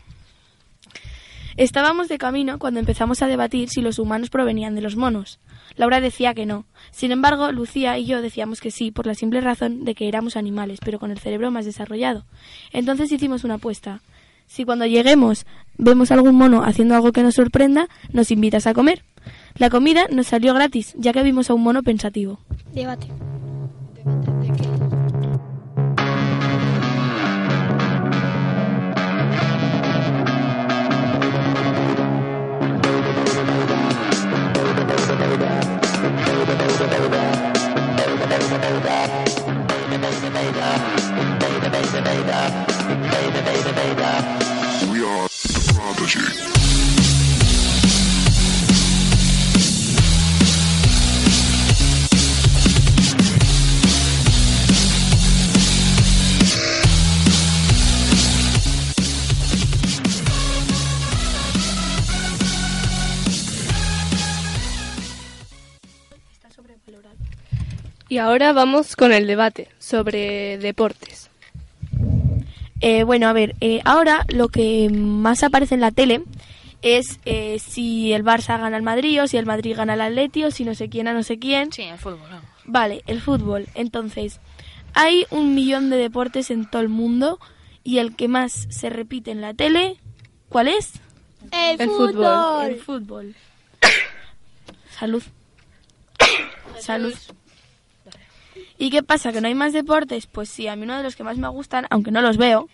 Estábamos de camino cuando empezamos a debatir si los humanos provenían de los monos. Laura decía que no. Sin embargo, Lucía y yo decíamos que sí por la simple razón de que éramos animales, pero con el cerebro más desarrollado. Entonces hicimos una apuesta. Si cuando lleguemos vemos algún mono haciendo algo que nos sorprenda, nos invitas a comer. La comida nos salió gratis, ya que vimos a un mono pensativo. Debate. We are the prodigy. Y ahora vamos con el debate sobre deportes. Eh, bueno, a ver, eh, ahora lo que más aparece en la tele es eh, si el Barça gana al Madrid o si el Madrid gana al Atleti o si no sé quién a no sé quién. Sí, el fútbol, vamos. Vale, el fútbol. Entonces, hay un millón de deportes en todo el mundo y el que más se repite en la tele, ¿cuál es? El, El fútbol. fútbol. El fútbol. Salud. Salud. ¿Y qué pasa? ¿Que no hay más deportes? Pues sí, a mí uno de los que más me gustan, aunque no los veo,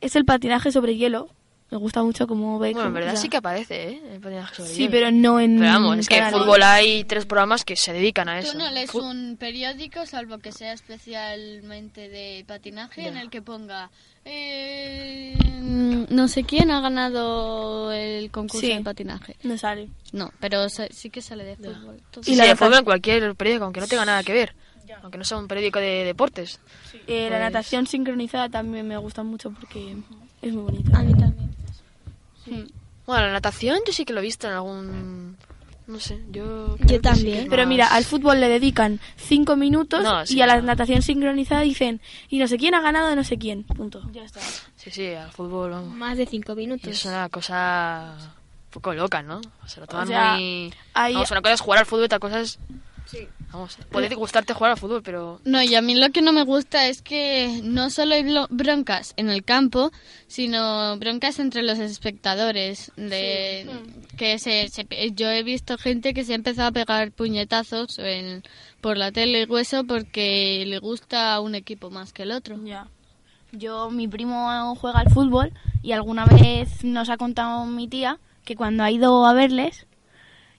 es el patinaje sobre hielo. Me gusta mucho como ve. Bueno, en cómo- verdad o sea, sí que aparece, ¿eh? El patinaje sobre Sí, hielo. pero no en. Pero vamos, es que en fútbol hay tres programas que se dedican a eso. Tú no lees Fu- un periódico, salvo que sea especialmente de patinaje, en el que ponga... eh, no sé quién ha ganado el concurso Sí. de patinaje. No sale. No, pero sí que sale de fútbol. Y sí, la de fútbol en cualquier periódico, aunque no tenga nada que ver. Aunque no sea un periódico de deportes. Eh, La Pues- natación sincronizada también me gusta mucho porque es muy bonita. A mí también. Bueno, la natación yo sí que lo he visto en algún... No sé, yo... Yo sí también. que es Pero más- mira, al fútbol le dedican cinco minutos No, sí, y a la natación sincronizada dicen y no sé quién ha ganado de no sé quién. Punto. Ya está. Sí, sí, al fútbol, vamos. Más de cinco Y minutos. es una cosa un poco loca, ¿no? Se lo toman sea, muy... hay- Vamos, una cosa es jugar al fútbol y otra cosa es... Vamos, puede gustarte jugar al fútbol, pero... No, y a mí lo que no me gusta es que no solo hay broncas en el campo, sino broncas entre los espectadores. De que se, se- yo he visto gente que se ha empezado a pegar puñetazos en- por la tele y hueso porque le gusta un equipo más que el otro. Ya. Yo, mi primo juega al fútbol y alguna vez nos ha contado mi tía que cuando ha ido a verles,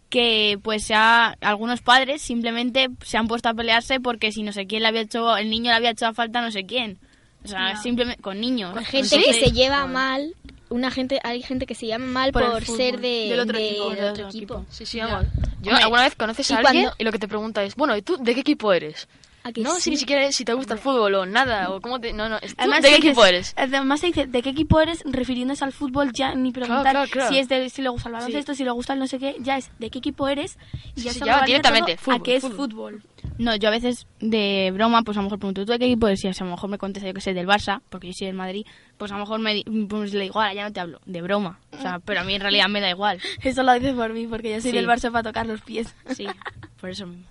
que pues ya algunos padres simplemente se han puesto a pelearse porque si no sé quién le había hecho, el niño le había hecho a falta no sé quién. O sea, simplemente con niños. Hay gente Sí. que se lleva mal. Una gente, hay gente que se llama mal Por ser de, del otro de- equipo, del del otro otro equipo. Sí, sí, vamos. Yo Hombre, alguna vez conoces a alguien cuando- y lo que te pregunta es, bueno, ¿y tú de qué equipo eres? ¿A No, sí? si ni siquiera es si te gusta el fútbol o nada, o cómo te... No, no, es tú, Además, ¿de qué dices- equipo eres? Además se dice de qué equipo eres refiriéndose al fútbol ya ni preguntar claro, claro. si es de si le gusta el baloncesto, si le gusta el no sé qué, ya es de qué equipo eres y ya Sí, se globaliza directamente, todo a fútbol, qué es fútbol. fútbol. No, yo a veces de broma, pues a lo mejor pregunto, ¿tú de qué equipo eres? Y a lo mejor me contesta, yo que sé, del Barça, porque yo soy del Madrid, pues a lo mejor me di- pues le digo, ahora ya no te hablo, de broma. O sea, pero a mí en realidad me da igual. Eso lo dices por mí porque yo soy Sí. del Barça para tocar los pies. Sí, por eso mismo.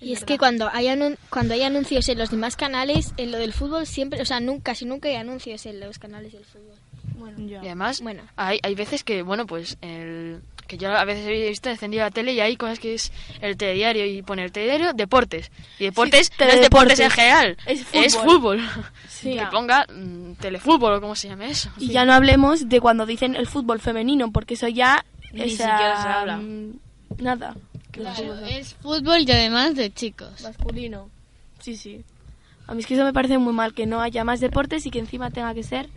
Y es que cuando hay, anun- cuando hay anuncios en los demás canales, en lo del fútbol siempre, o sea, nunca, casi nunca hay anuncios en los canales del fútbol. Y además, Bueno. hay, hay veces que, bueno, pues, el, que yo a veces he visto encendida la tele y hay cosas que es el telediario y pone el telediario deportes. Y deportes Sí, no es deportes en general, Es es fútbol. fútbol. Sí. que ponga mm, telefútbol o como se llame eso. Y ya no hablemos de cuando dicen el fútbol femenino, porque eso ya Ni esa- siquiera se habla. mm, Nada. Claro, es fútbol y además de chicos. Masculino. Sí, sí. A mí es que eso me parece muy mal, que no haya más deportes y que encima tenga que ser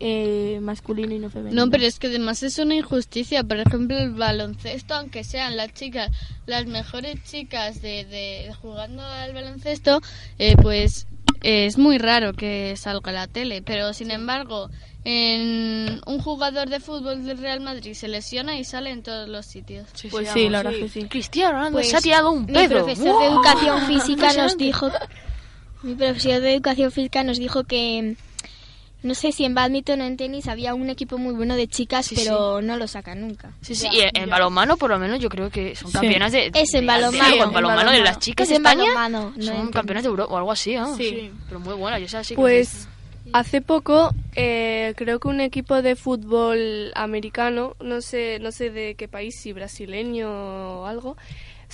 eh, masculino y no femenino. No, pero es que además es una injusticia. Por ejemplo, el baloncesto, aunque sean las chicas, las mejores chicas de, de jugando al baloncesto, eh, pues es muy raro que salga a la tele. Pero sin embargo, en un jugador de fútbol del Real Madrid se lesiona y sale en todos los sitios. Pues sí, la verdad que sí. Cristiano Ronaldo Pues, se ha tirado un Mi pedo. profesor de educación física nos dijo, mi profesor de educación física nos dijo que no sé si en badminton o en tenis había un equipo muy bueno de chicas, Sí, pero no lo sacan nunca. Sí, sí, y en, en balonmano por lo menos yo creo que son Sí. campeonas de... Es en balonmano. En balonmano de las chicas Es de en España balonmano, no son campeonas de Europa o algo así, ¿no? Sí. Pero muy buenas, yo sé sí que Pues hace poco eh, creo que un equipo de fútbol americano, no sé, no sé de qué país, si brasileño o algo,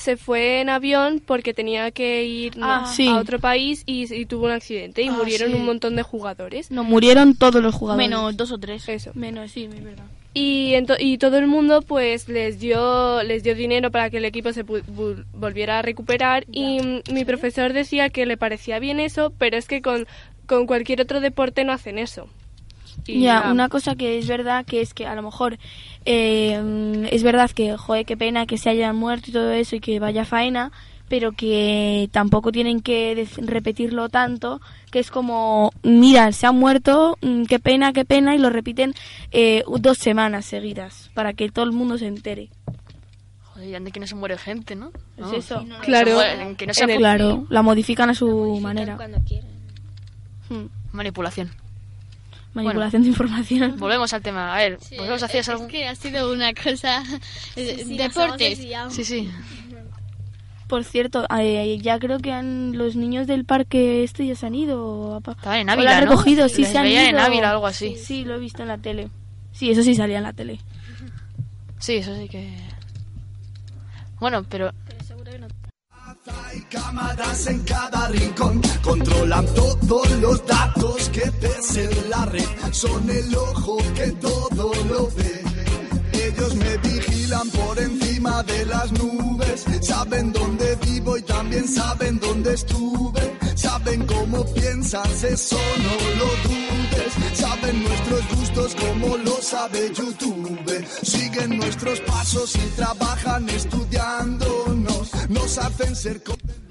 se fue en avión porque tenía que ir no, Ah, sí. a otro país y, y tuvo un accidente y Ah, murieron sí. un montón de jugadores. No, murieron todos los jugadores. Menos dos o tres. Eso. Menos, sí, es verdad. Y, todo el mundo pues les dio les dio dinero para que el equipo se volviera a recuperar y mi profesor decía que le parecía bien eso, pero es que con, con cualquier otro deporte no hacen eso. Y Ya, una cosa que es verdad que es que a lo mejor eh, es verdad que, joder, qué pena que se hayan muerto y todo eso y que vaya faena, pero que tampoco tienen que repetirlo tanto, que es como, mira, se han muerto, mm, qué pena, qué pena, y lo repiten eh, dos semanas seguidas para que todo el mundo se entere. Joder, y ande que no se muere gente, ¿no? No, Es eso. no Claro. se muere- que no Claro, la modifican a su manera. Cuando quieren. Hmm, manipulación. Manipulación de información. Volvemos al tema. A ver, ¿vosotros hacías es algo? que ha sido una cosa... Sí, hemos deportes. Sí, sí. Por cierto, eh, ya creo que han, los niños del parque este ya se han ido. Estaban en Ávila, han ¿no? recogido, sí, se han veían en ido. Ávila o algo así. Sí, lo he visto en la tele. Sí, eso sí salía en la tele. Sí, eso sí que... Bueno, pero... Hay cámaras en cada rincón, controlan todos los datos que en la red. Son el ojo que todo lo ve. Ellos me vigilan por encima de las nubes. Saben dónde vivo y también saben dónde estuve. Saben cómo piensas, eso no lo dudes. Saben nuestros gustos como lo sabe YouTube. Siguen nuestros pasos y trabajan estudiándonos. Nos hacen ser...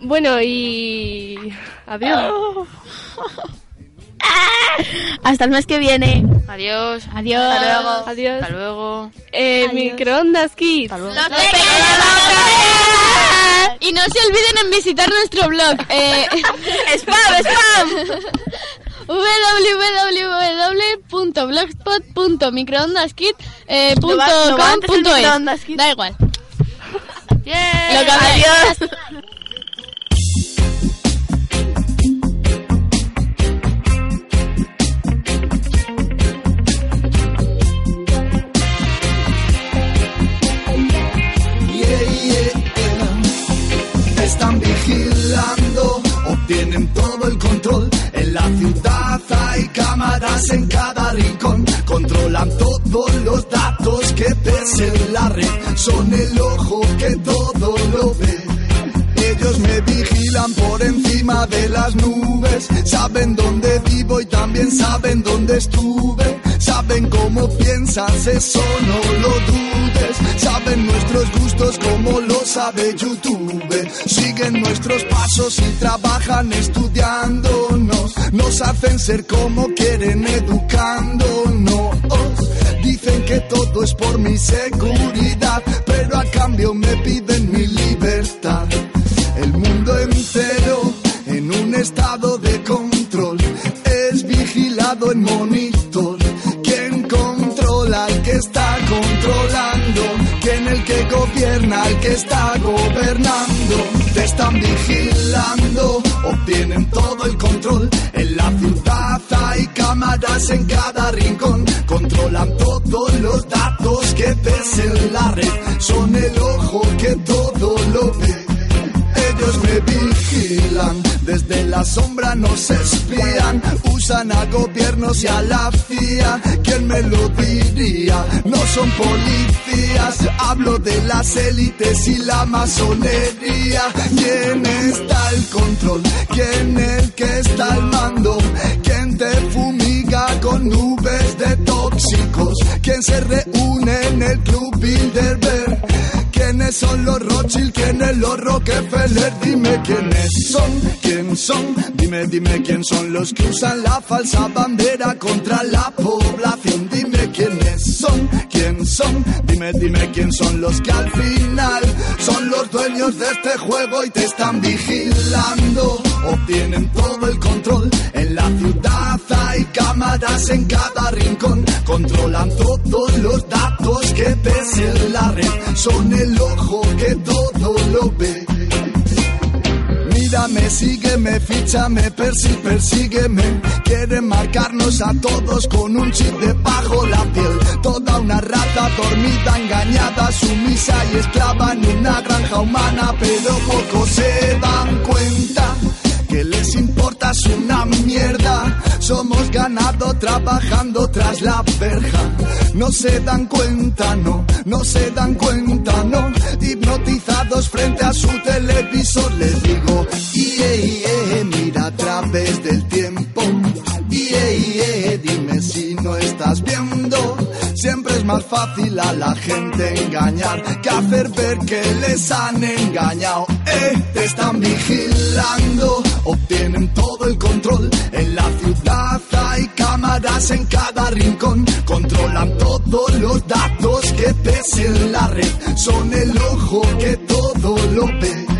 Bueno, y adiós. Hasta el mes que viene. Adiós. Adiós. Hasta luego. Adiós. Hasta luego. Eh, microondas Kids. Hasta luego. Y no se olviden en visitar nuestro blog. Eh, ¡Spam, spam! www.blogspot.microondaskit.com.es kit. Da igual. Bien. Lo. Adiós. Obtienen todo el control. En la ciudad hay cámaras en cada rincón. Controlan todos los datos que en la red. Son el ojo que todo lo ve. Ellos me vigilan por encima de las nubes. Saben dónde vivo y también saben dónde estuve. Saben cómo piensas, eso no lo dudes. Saben nuestros gustos como lo sabe YouTube. Siguen nuestros pasos y trabajan estudiándonos. Nos hacen ser como quieren educándonos. Dicen que todo es por mi seguridad, pero a cambio me piden mi libertad. El mundo entero en un estado de control es vigilado en monitor. Está controlando? ¿Quién el que gobierna al que está gobernando? Te están vigilando, obtienen todo el control. En la ciudad hay cámaras en cada rincón. Controlan todos los datos que ves en la red. Son el ojo que todo lo ve. Me vigilan, desde la sombra nos espían, usan a gobiernos y a la CIA. ¿Quién me lo diría? No son policías, hablo de las élites y la masonería. ¿Quién está al control? ¿Quién el que está al mando? ¿Quién te fumiga con nubes de tóxicos? ¿Quién se reúne en el club Bilderberg? ¿Quiénes son los Rothschild? ¿Quiénes los Rockefeller? Dime quiénes son, quién son. Dime, dime quién son los que usan la falsa bandera contra la población. Dime quiénes son, quién son. Dime, dime quién son los que al final son los dueños de este juego y te están vigilando. Obtienen todo el control. En la ciudad hay cámaras en cada rincón. Controlan todos los datos que ves en la red. Son el ojo que todo lo ve. Mírame, sígueme, fíchame, persi, persígueme. Quieren marcarnos a todos con un chip debajo la piel. Toda una rata dormida, engañada, sumisa y esclava en una granja humana, pero pocos se dan cuenta que les importa es una mierda. Somos ganado trabajando tras la verja. No se dan cuenta, no, no se dan cuenta, no. Hipnotizados frente a su televisor les digo, ie, ie, mira a través del tiempo. Ie, ie, dime si no estás viendo. Siempre es más fácil a la gente engañar que hacer ver que les han engañado. Eh, te están vigilando, obtienen todo el control. En la ciudad hay cámaras en cada rincón, controlan todos los datos que pesen en la red. Son el ojo que todo lo ve.